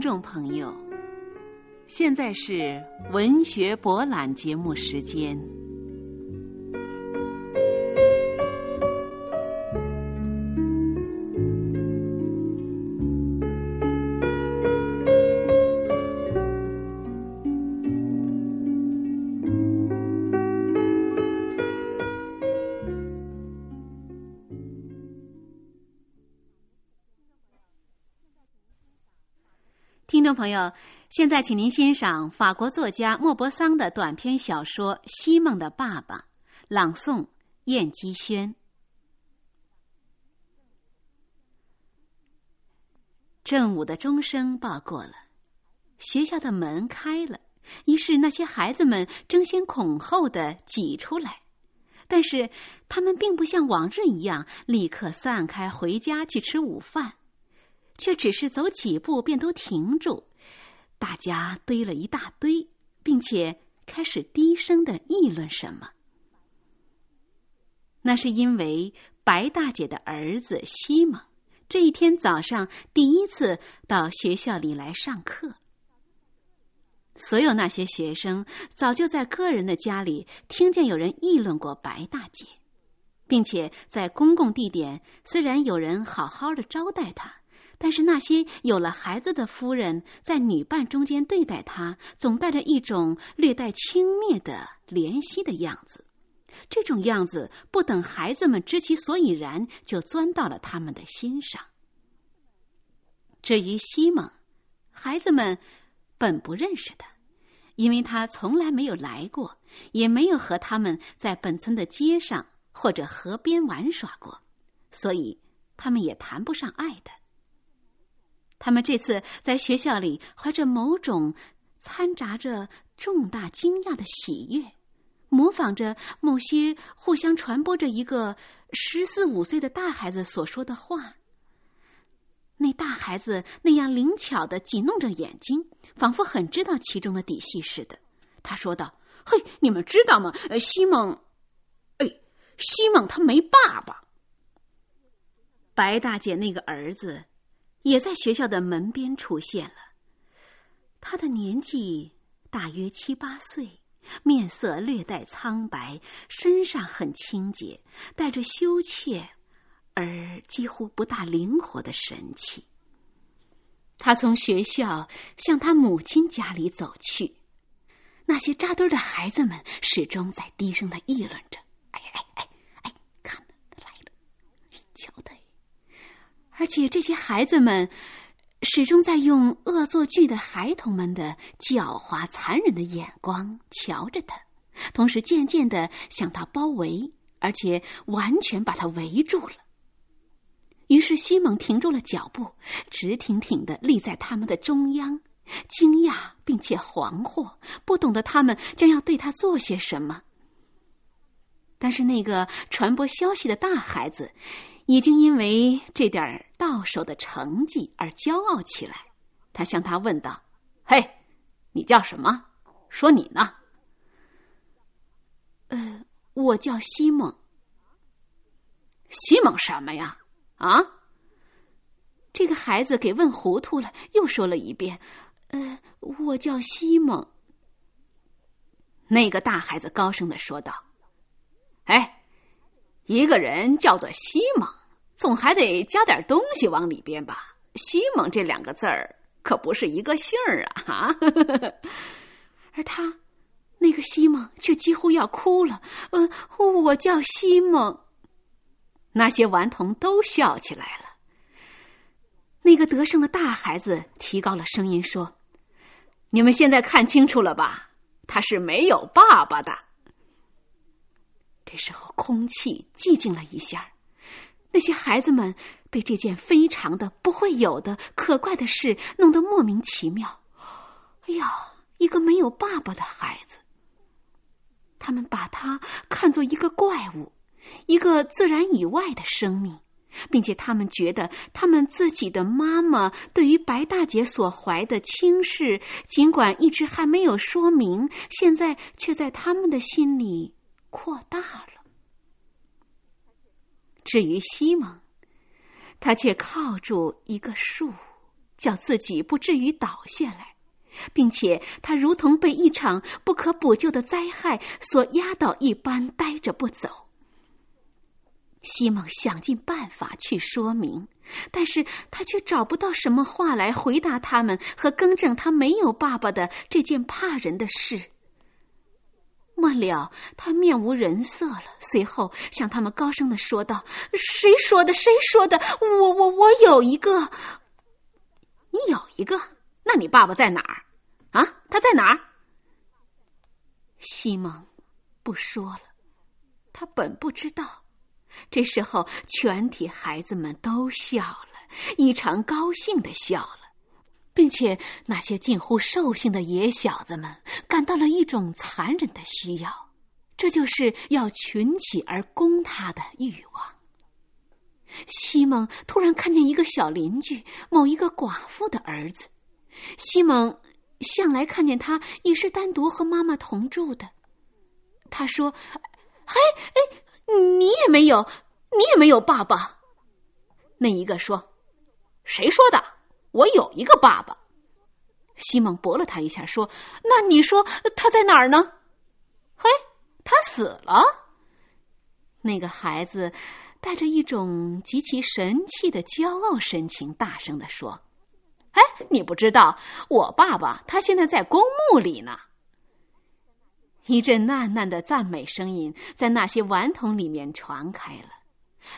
众朋友，现在是文学博览节目时间。朋友，现在请您欣赏法国作家莫泊桑的短篇小说《西蒙的爸爸》，朗诵燕姬轩。正午的钟声报过了，学校的门开了，于是那些孩子们争先恐后的挤出来，但是他们并不像往日一样立刻散开回家去吃午饭。却只是走几步便都停住，大家堆了一大堆，并且开始低声的议论什么。那是因为白大姐的儿子西蒙这一天早上第一次到学校里来上课。所有那些学生早就在个人的家里听见有人议论过白大姐，并且在公共地点虽然有人好好的招待她。但是那些有了孩子的夫人在女伴中间对待他，总带着一种略带轻蔑的怜惜的样子。这种样子不等孩子们知其所以然，就钻到了他们的心上。至于西蒙，孩子们本不认识他，因为他从来没有来过，也没有和他们在本村的街上或者河边玩耍过，所以他们也谈不上爱他。他们这次在学校里怀着某种掺杂着重大惊讶的喜悦，模仿着某些互相传播着一个十四五岁的大孩子所说的话。那大孩子那样灵巧的挤弄着眼睛，仿佛很知道其中的底细似的。他说道：“嘿，你们知道吗？呃西蒙，哎，西蒙他没爸爸。白大姐那个儿子。”也在学校的门边出现了。他的年纪大约七八岁，面色略带苍白，身上很清洁，带着羞怯而几乎不大灵活的神气。他从学校向他母亲家里走去，那些扎堆的孩子们始终在低声的议论着：“哎哎哎哎，看，他来了！瞧他！”而且这些孩子们始终在用恶作剧的孩童们的狡猾残忍的眼光瞧着他，同时渐渐的向他包围，而且完全把他围住了。于是西蒙停住了脚步，直挺挺的立在他们的中央，惊讶并且惶惑，不懂得他们将要对他做些什么。但是那个传播消息的大孩子。已经因为这点儿到手的成绩而骄傲起来，他向他问道：“嘿，你叫什么？说你呢？”“呃，我叫西蒙。”“西蒙什么呀？”“啊？”这个孩子给问糊涂了，又说了一遍：“呃，我叫西蒙。”那个大孩子高声的说道：“哎，一个人叫做西蒙。”总还得加点东西往里边吧？西蒙这两个字儿可不是一个姓儿啊！哈，而他那个西蒙却几乎要哭了。呃，我叫西蒙。那些顽童都笑起来了。那个得胜的大孩子提高了声音说：“你们现在看清楚了吧？他是没有爸爸的。”这时候，空气寂静了一下。那些孩子们被这件非常的不会有的可怪的事弄得莫名其妙。哎呀，一个没有爸爸的孩子，他们把他看作一个怪物，一个自然以外的生命，并且他们觉得他们自己的妈妈对于白大姐所怀的轻视，尽管一直还没有说明，现在却在他们的心里扩大了。至于西蒙，他却靠住一个树，叫自己不至于倒下来，并且他如同被一场不可补救的灾害所压倒一般，呆着不走。西蒙想尽办法去说明，但是他却找不到什么话来回答他们和更正他没有爸爸的这件怕人的事。末了，他面无人色了，随后向他们高声的说道：“谁说的？谁说的？我我我有一个，你有一个？那你爸爸在哪儿？啊，他在哪儿？”西蒙不说了，他本不知道。这时候，全体孩子们都笑了，异常高兴的笑了，并且那些近乎兽性的野小子们感到了一种残忍的需要，这就是要群起而攻他的欲望。西蒙突然看见一个小邻居，某一个寡妇的儿子。西蒙向来看见他也是单独和妈妈同住的。他说：“嘿，哎。”你也没有，你也没有爸爸。那一个说：“谁说的？我有一个爸爸。”西蒙驳了他一下，说：“那你说他在哪儿呢？”嘿，他死了。那个孩子带着一种极其神气的骄傲神情，大声的说：“哎，你不知道，我爸爸他现在在公墓里呢。”一阵喃喃的赞美声音在那些顽童里面传开了，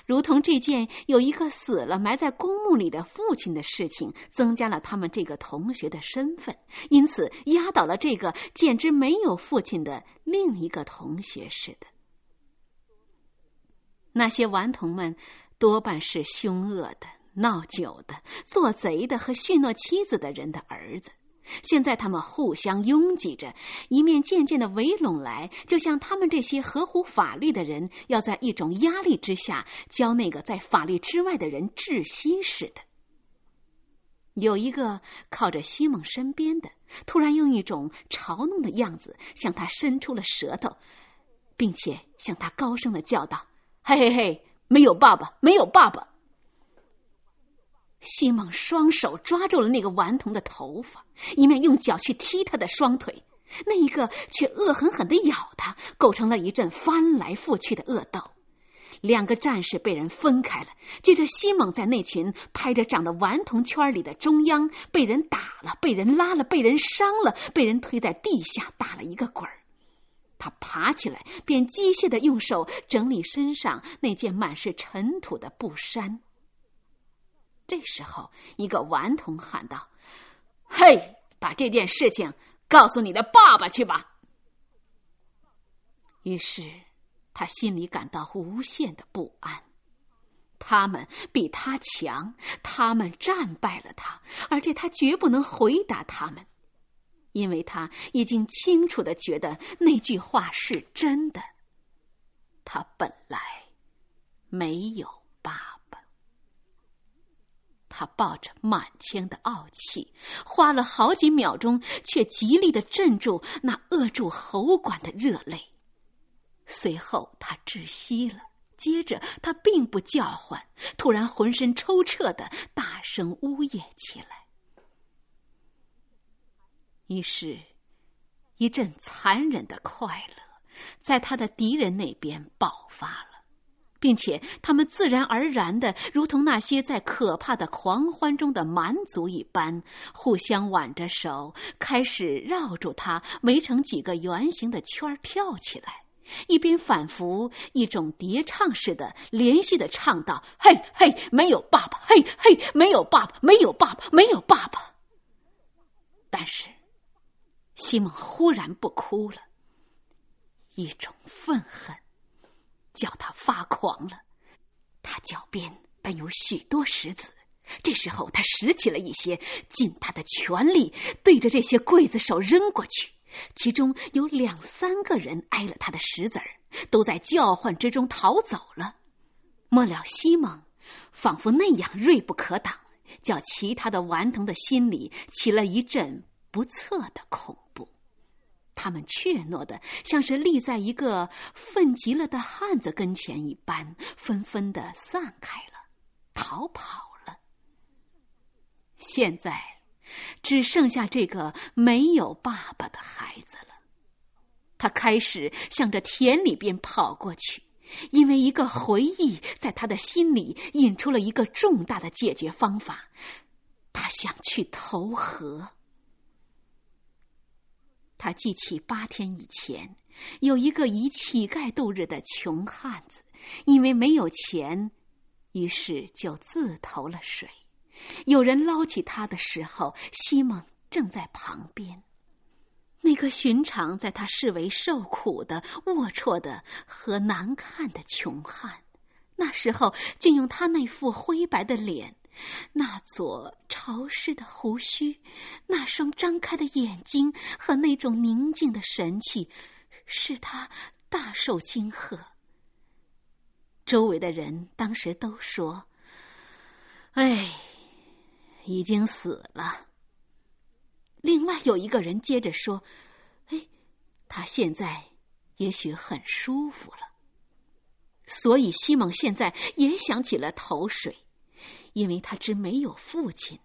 如同这件有一个死了埋在公墓里的父亲的事情增加了他们这个同学的身份，因此压倒了这个简直没有父亲的另一个同学似的。那些顽童们多半是凶恶的、闹酒的、做贼的和许诺妻子的人的儿子。现在他们互相拥挤着，一面渐渐的围拢来，就像他们这些合乎法律的人要在一种压力之下教那个在法律之外的人窒息似的。有一个靠着西蒙身边的，突然用一种嘲弄的样子向他伸出了舌头，并且向他高声的叫道：“嘿嘿嘿，没有爸爸，没有爸爸。”西蒙双手抓住了那个顽童的头发，一面用脚去踢他的双腿，那一个却恶狠狠地咬他，构成了一阵翻来覆去的恶斗。两个战士被人分开了，接着西蒙在那群拍着掌的顽童圈里的中央，被人打了，被人拉了，被人伤了，被人推在地下打了一个滚儿。他爬起来，便机械的用手整理身上那件满是尘土的布衫。这时候，一个顽童喊道：“嘿，把这件事情告诉你的爸爸去吧。”于是，他心里感到无限的不安。他们比他强，他们战败了他，而且他绝不能回答他们，因为他已经清楚的觉得那句话是真的。他本来没有。他抱着满腔的傲气，花了好几秒钟，却极力的镇住那扼住喉管的热泪。随后，他窒息了。接着，他并不叫唤，突然浑身抽搐的大声呜咽起来。于是，一阵残忍的快乐在他的敌人那边爆发了。并且，他们自然而然的，如同那些在可怕的狂欢中的蛮族一般，互相挽着手，开始绕住他，围成几个圆形的圈跳起来，一边反复一种叠唱似的，连续的唱道：“嘿嘿，没有爸爸，嘿嘿，没有爸爸，没有爸爸，没有爸爸。”但是，西蒙忽然不哭了，一种愤恨。叫他发狂了，他脚边本有许多石子，这时候他拾起了一些，尽他的全力对着这些刽子手扔过去。其中有两三个人挨了他的石子儿，都在叫唤之中逃走了。末了，西蒙仿佛那样锐不可挡，叫其他的顽童的心里起了一阵不测的恐怖。他们怯懦的，像是立在一个愤极了的汉子跟前一般，纷纷的散开了，逃跑了。现在，只剩下这个没有爸爸的孩子了。他开始向着田里边跑过去，因为一个回忆在他的心里引出了一个重大的解决方法。他想去投河。他记起八天以前，有一个以乞丐度日的穷汉子，因为没有钱，于是就自投了水。有人捞起他的时候，西蒙正在旁边。那个寻常在他视为受苦的、龌龊的和难看的穷汉，那时候竟用他那副灰白的脸、那撮潮湿的胡须、那双张开的眼睛和那种宁静的神气，使他大受惊吓。周围的人当时都说：“哎。”已经死了。另外有一个人接着说：“哎，他现在也许很舒服了。”所以西蒙现在也想起了投水，因为他之没有父亲，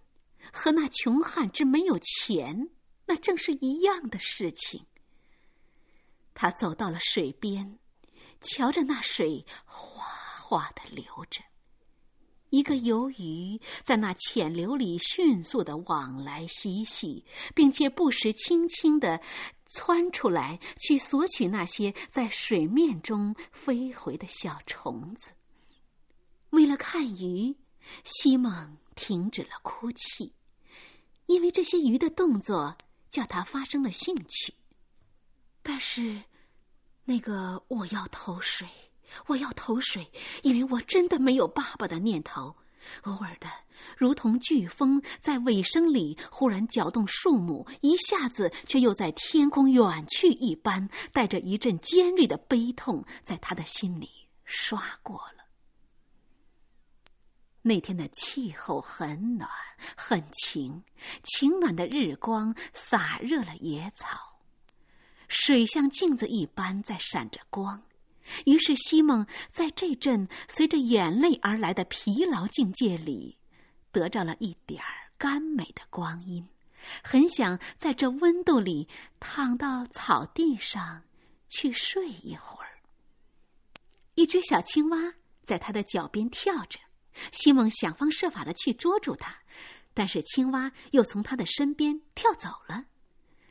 和那穷汉之没有钱，那正是一样的事情。他走到了水边，瞧着那水哗哗的流着。一个游鱼在那浅流里迅速的往来嬉戏，并且不时轻轻的窜出来，去索取那些在水面中飞回的小虫子。为了看鱼，西蒙停止了哭泣，因为这些鱼的动作叫他发生了兴趣。但是，那个我要投水。我要投水，因为我真的没有爸爸的念头。偶尔的，如同飓风在尾声里忽然搅动树木，一下子却又在天空远去一般，带着一阵尖锐的悲痛，在他的心里刷过了。那天的气候很暖，很晴，晴暖的日光洒热了野草，水像镜子一般在闪着光。于是，西蒙在这阵随着眼泪而来的疲劳境界里，得着了一点儿甘美的光阴，很想在这温度里躺到草地上去睡一会儿。一只小青蛙在他的脚边跳着，西蒙想方设法的去捉住它，但是青蛙又从他的身边跳走了。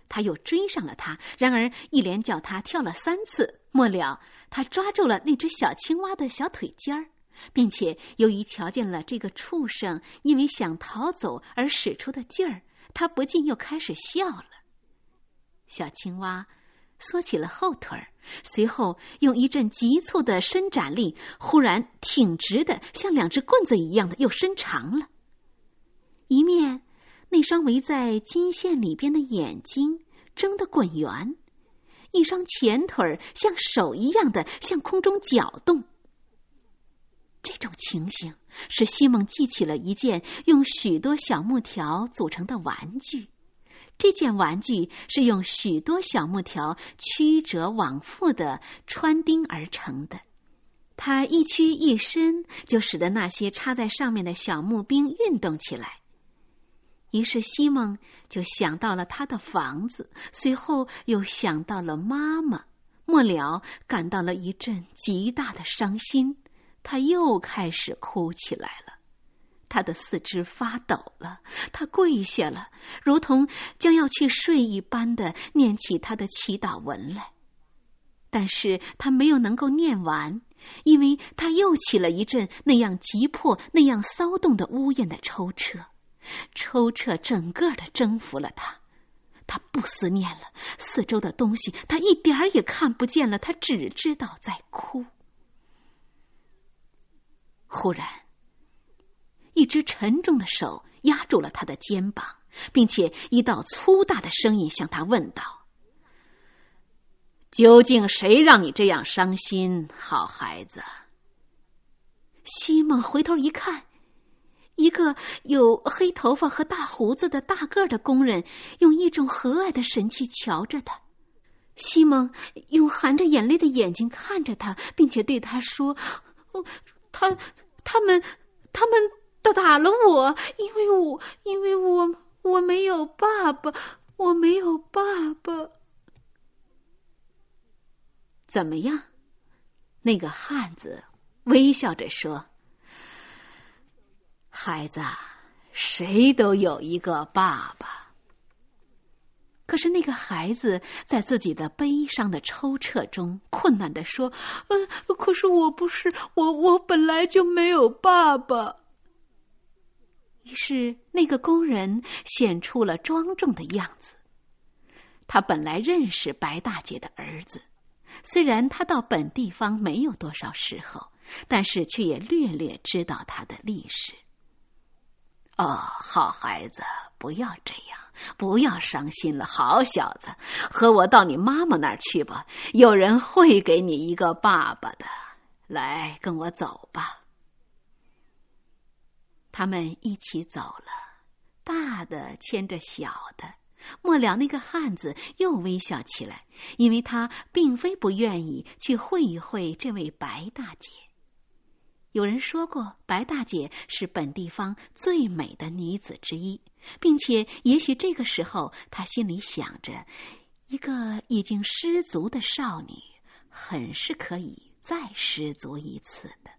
他又追上了它，然而一连叫它跳了三次，末了他抓住了那只小青蛙的小腿尖儿，并且由于瞧见了这个畜生因为想逃走而使出的劲儿，他不禁又开始笑了。小青蛙缩起了后腿儿，随后用一阵急促的伸展力，忽然挺直的，像两只棍子一样的又伸长了，一面。那双围在金线里边的眼睛睁得滚圆，一双前腿儿像手一样的向空中搅动。这种情形使西蒙记起了一件用许多小木条组成的玩具。这件玩具是用许多小木条曲折往复的穿钉而成的，它一屈一伸，就使得那些插在上面的小木兵运动起来。于是西蒙就想到了他的房子，随后又想到了妈妈，末了感到了一阵极大的伤心，他又开始哭起来了。他的四肢发抖了，他跪下了，如同将要去睡一般的念起他的祈祷文来，但是他没有能够念完，因为他又起了一阵那样急迫、那样骚动的呜咽的抽搐。抽搐整个的征服了他，他不思念了四周的东西，他一点儿也看不见了，他只知道在哭。忽然，一只沉重的手压住了他的肩膀，并且一道粗大的声音向他问道：“究竟谁让你这样伤心，好孩子？”西蒙回头一看。一个有黑头发和大胡子的大个儿的工人，用一种和蔼的神气瞧着他。西蒙用含着眼泪的眼睛看着他，并且对他说：“哦，他、他们、他们打打了我，因为我因为我我没有爸爸，我没有爸爸。怎么样？那个汉子微笑着说：“孩子，谁都有一个爸爸。”可是那个孩子在自己的悲伤的抽搐中，困难的说：“嗯，可是我不是我，我本来就没有爸爸。”于是那个工人显出了庄重的样子。他本来认识白大姐的儿子。虽然他到本地方没有多少时候，但是却也略略知道他的历史。哦，好孩子，不要这样，不要伤心了。好小子，和我到你妈妈那儿去吧，有人会给你一个爸爸的。来，跟我走吧。他们一起走了，大的牵着小的。末了，那个汉子又微笑起来，因为他并非不愿意去会一会这位白大姐。有人说过，白大姐是本地方最美的女子之一，并且也许这个时候，他心里想着，一个已经失足的少女，很是可以再失足一次的。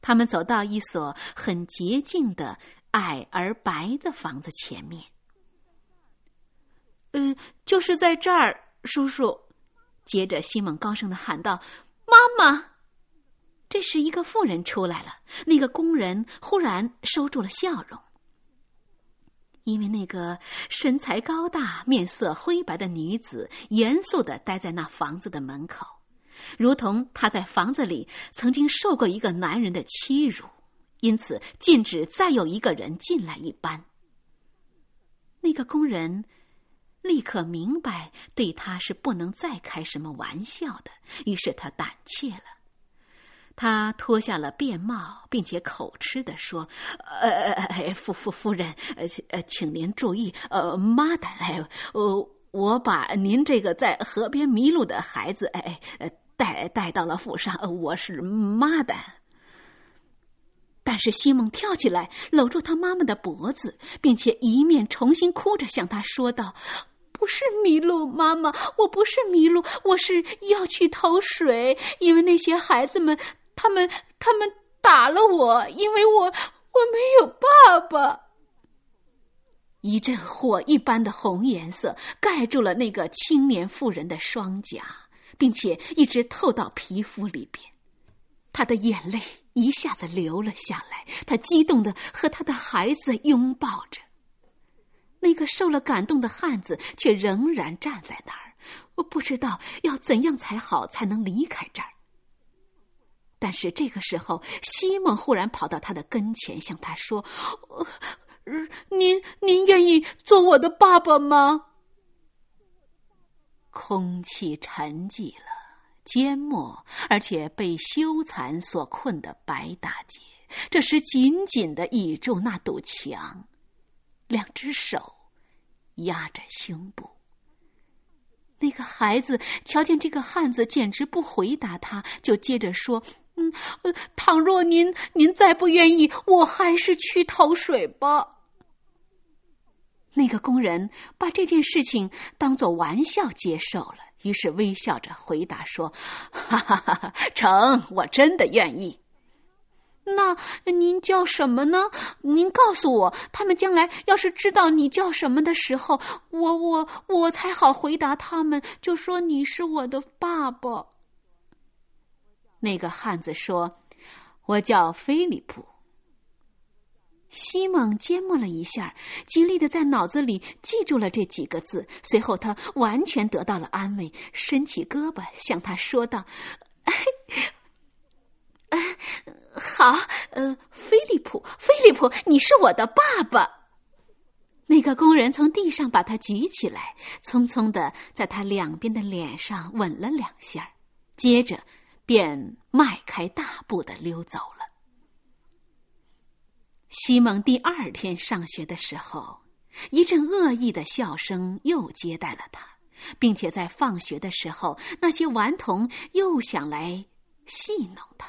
他们走到一所很洁净的矮而白的房子前面。嗯，就是在这儿，叔叔。接着，西蒙高声的喊道：“妈妈！”这时，一个妇人出来了。那个工人忽然收住了笑容，因为那个身材高大、面色灰白的女子严肃的待在那房子的门口，如同她在房子里曾经受过一个男人的欺辱，因此禁止再有一个人进来一般。那个工人。立刻明白，对他是不能再开什么玩笑的。于是他胆怯了，他脱下了便帽，并且口吃的说：“呃，夫夫夫人，呃，请您注意，呃，妈的，哎，我我把您这个在河边迷路的孩子，哎，带带到了府上。我是妈的。”但是西蒙跳起来，搂住他妈妈的脖子，并且一面重新哭着向他说道。不是迷路，妈妈，我不是迷路，我是要去投水，因为那些孩子们，他们，他们打了我，因为我，我没有爸爸。一阵火一般的红颜色盖住了那个青年妇人的双颊，并且一直透到皮肤里边，她的眼泪一下子流了下来，她激动的和她的孩子拥抱着。那个受了感动的汉子却仍然站在那儿，我不知道要怎样才好才能离开这儿。但是这个时候，西蒙忽然跑到他的跟前，向他说：“您您愿意做我的爸爸吗？”空气沉寂了，缄默，而且被羞惭所困的白大姐，这时紧紧的倚住那堵墙。两只手压着胸部。那个孩子瞧见这个汉子，简直不回答他，就接着说：“嗯，倘若您您再不愿意，我还是去投水吧。”那个工人把这件事情当做玩笑接受了，于是微笑着回答说：“哈 哈哈哈，成，我真的愿意。”那您叫什么呢？您告诉我，他们将来要是知道你叫什么的时候，我我我才好回答他们，就说你是我的爸爸。那个汉子说：“我叫菲利普。”西蒙缄默了一下，极力的在脑子里记住了这几个字。随后，他完全得到了安慰，伸起胳膊向他说道。好，呃，菲利普，菲利普，你是我的爸爸。那个工人从地上把他举起来，匆匆的在他两边的脸上吻了两下，接着便迈开大步的溜走了。西蒙第二天上学的时候，一阵恶意的笑声又接待了他，并且在放学的时候，那些顽童又想来戏弄他。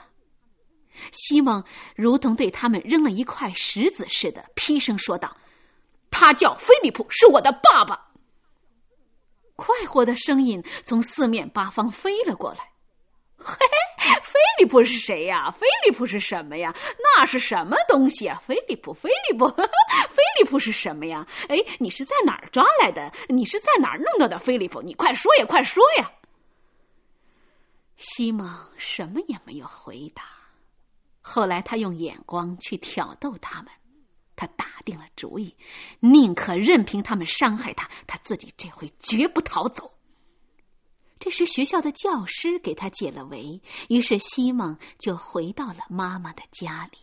西蒙如同对他们扔了一块石子似的，劈声说道：“他叫菲利普，是我的爸爸。”快活的声音从四面八方飞了过来。嘿嘿，菲利普是谁呀？菲利普是什么呀？那是什么东西啊？菲利普，菲利普，菲利普是什么呀？哎，你是在哪儿抓来的？你是在哪儿弄到的？菲利普，你快说呀，快说呀！西蒙什么也没有回答。后来，他用眼光去挑逗他们。他打定了主意，宁可任凭他们伤害他，他自己这回绝不逃走。这时，学校的教师给他解了围，于是西蒙就回到了妈妈的家里。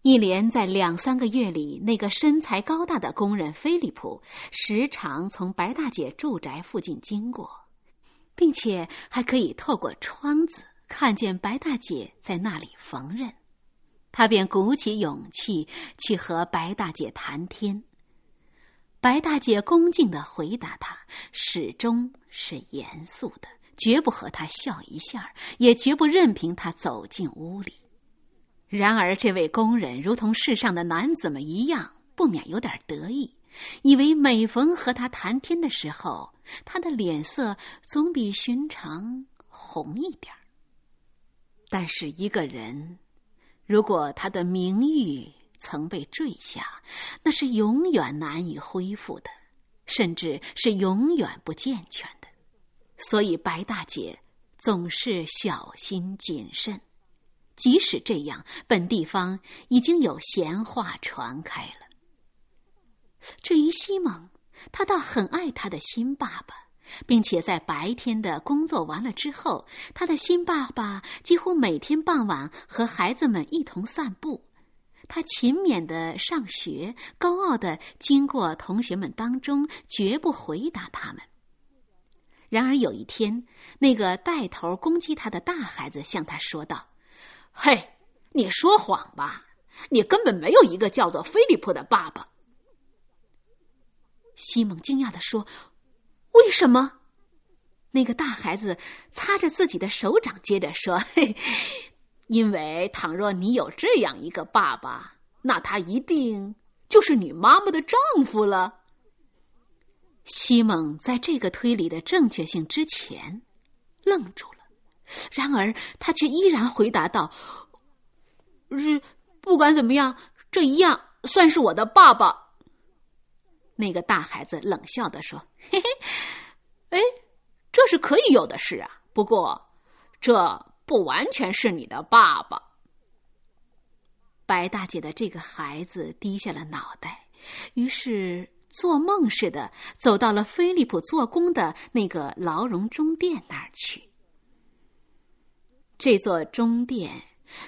一连在两三个月里，那个身材高大的工人菲利普时常从白大姐住宅附近经过，并且还可以透过窗子看见白大姐在那里缝纫。他便鼓起勇气去和白大姐谈天。白大姐恭敬的回答他，始终是严肃的，绝不和他笑一下，也绝不任凭他走进屋里。然而，这位工人如同世上的男子们一样，不免有点得意，以为每逢和他谈天的时候，他的脸色总比寻常红一点但是，一个人。如果他的名誉曾被坠下，那是永远难以恢复的，甚至是永远不健全的。所以白大姐总是小心谨慎。即使这样，本地方已经有闲话传开了。至于西蒙，他倒很爱他的新爸爸。并且在白天的工作完了之后，他的新爸爸几乎每天傍晚和孩子们一同散步。他勤勉的上学，高傲的经过同学们当中，绝不回答他们。然而有一天，那个带头攻击他的大孩子向他说道：“嘿，你说谎吧！你根本没有一个叫做菲利普的爸爸。”西蒙惊讶的说。为什么？那个大孩子擦着自己的手掌，接着说：“嘿，因为倘若你有这样一个爸爸，那他一定就是你妈妈的丈夫了。”西蒙在这个推理的正确性之前愣住了，然而他却依然回答道：“是，不管怎么样，这一样算是我的爸爸。”那个大孩子冷笑的说：“嘿嘿，哎，这是可以有的事啊。不过，这不完全是你的爸爸。”白大姐的这个孩子低下了脑袋，于是做梦似的走到了菲利普做工的那个牢笼中殿那儿去。这座中殿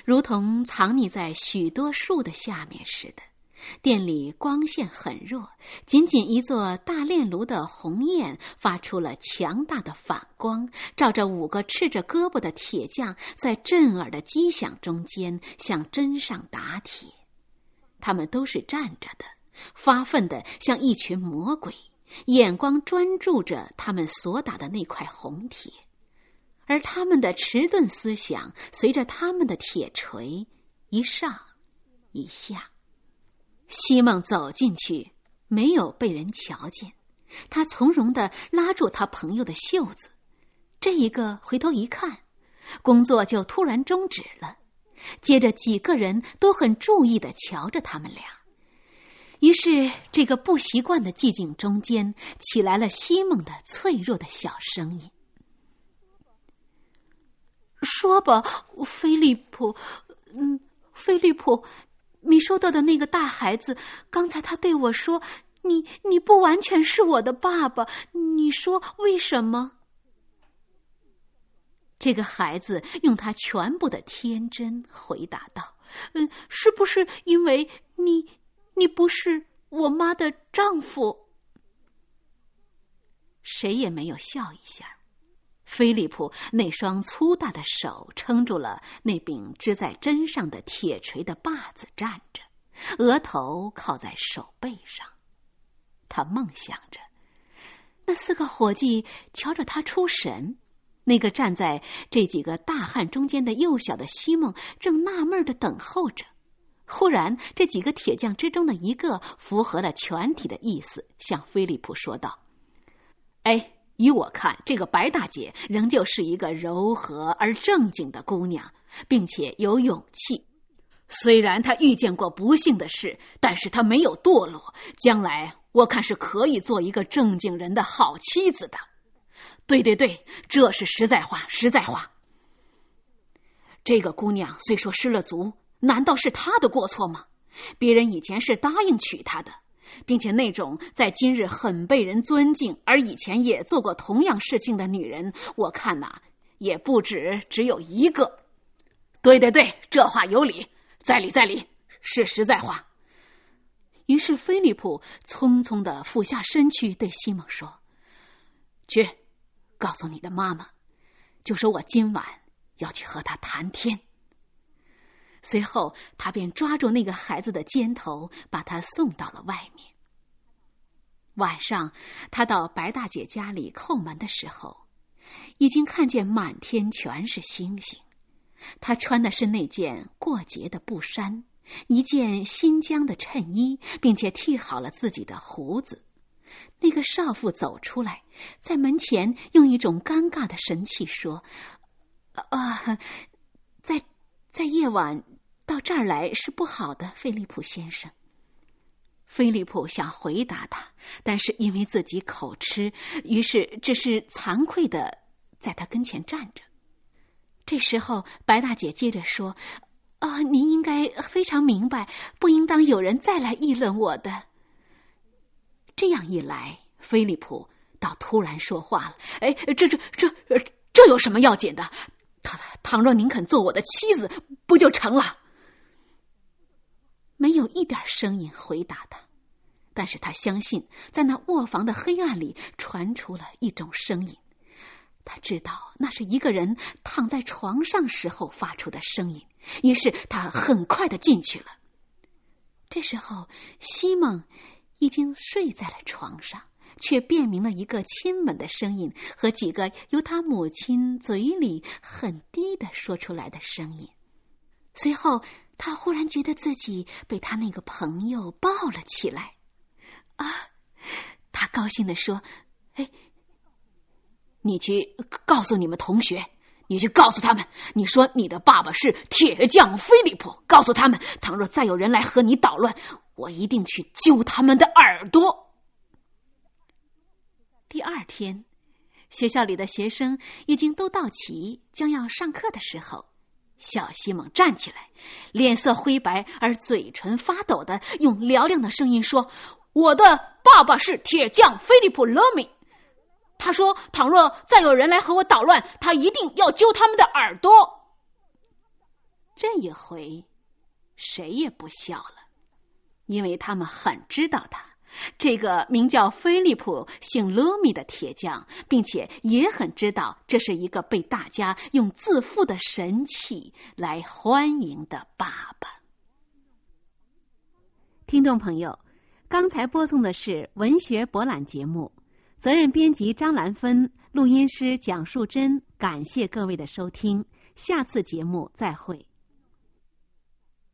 如同藏匿在许多树的下面似的。店里光线很弱，仅仅一座大炼炉的红焰发出了强大的反光，照着五个赤着胳膊的铁匠在震耳的击响中间向针上打铁。他们都是站着的，发愤的像一群魔鬼，眼光专注着他们所打的那块红铁，而他们的迟钝思想随着他们的铁锤一上一下。西蒙走进去，没有被人瞧见。他从容的拉住他朋友的袖子，这一个回头一看，工作就突然终止了。接着几个人都很注意的瞧着他们俩。于是这个不习惯的寂静中间，起来了西蒙的脆弱的小声音：“说吧，菲利普，嗯，菲利普。”你收到的那个大孩子，刚才他对我说：“你你不完全是我的爸爸。”你说为什么？这个孩子用他全部的天真回答道：“嗯，是不是因为你你不是我妈的丈夫？”谁也没有笑一下。菲利普那双粗大的手撑住了那柄支在针上的铁锤的把子，站着，额头靠在手背上。他梦想着，那四个伙计瞧着他出神，那个站在这几个大汉中间的幼小的西蒙正纳闷的等候着。忽然，这几个铁匠之中的一个符合了全体的意思，向菲利普说道：“哎，依我看，这个白大姐仍旧是一个柔和而正经的姑娘，并且有勇气。虽然她遇见过不幸的事，但是她没有堕落。将来我看是可以做一个正经人的好妻子的。对对对，这是实在话，实在话。这个姑娘虽说失了足。”难道是他的过错吗？别人以前是答应娶她的，并且那种在今日很被人尊敬，而以前也做过同样事情的女人，我看呐，也不止只有一个。对对对，这话有理，在理在理，是实在话。于是菲利普匆匆的俯下身去，对西蒙说：“去，告诉你的妈妈，就说我今晚要去和她谈天。”随后，他便抓住那个孩子的肩头，把他送到了外面。晚上，他到白大姐家里叩门的时候，已经看见满天全是星星。他穿的是那件过节的布衫，一件新疆的衬衣，并且剃好了自己的胡子。那个少妇走出来，在门前用一种尴尬的神气说：“啊，在在夜晚。”到这儿来是不好的，菲利普先生。菲利普想回答他，但是因为自己口吃，于是只是惭愧的在他跟前站着。这时候，白大姐接着说：“啊，您应该非常明白，不应当有人再来议论我的。”这样一来，菲利普倒突然说话了：“哎，这这这这有什么要紧的？倘若您肯做我的妻子，不就成了？”没有一点声音回答他，但是他相信，在那卧房的黑暗里传出了一种声音。他知道那是一个人躺在床上时候发出的声音，于是他很快的进去了。这时候，西蒙已经睡在了床上，却辨明了一个亲吻的声音和几个由他母亲嘴里很低的说出来的声音。随后。他忽然觉得自己被他那个朋友抱了起来，啊！他高兴的说：“哎，你去告诉你们同学，你去告诉他们，你说你的爸爸是铁匠菲利普，告诉他们，倘若再有人来和你捣乱，我一定去揪他们的耳朵。”第二天，学校里的学生已经都到齐，将要上课的时候。小西蒙站起来，脸色灰白而嘴唇发抖的，用嘹亮的声音说：“我的爸爸是铁匠菲利普·勒米。他说，倘若再有人来和我捣乱，他一定要揪他们的耳朵。”这一回，谁也不笑了，因为他们很知道他。这个名叫菲利普、姓勒米的铁匠，并且也很知道这是一个被大家用自负的神器来欢迎的爸爸。听众朋友，刚才播送的是文学博览节目，责任编辑张兰芬，录音师蒋树珍。感谢各位的收听，下次节目再会。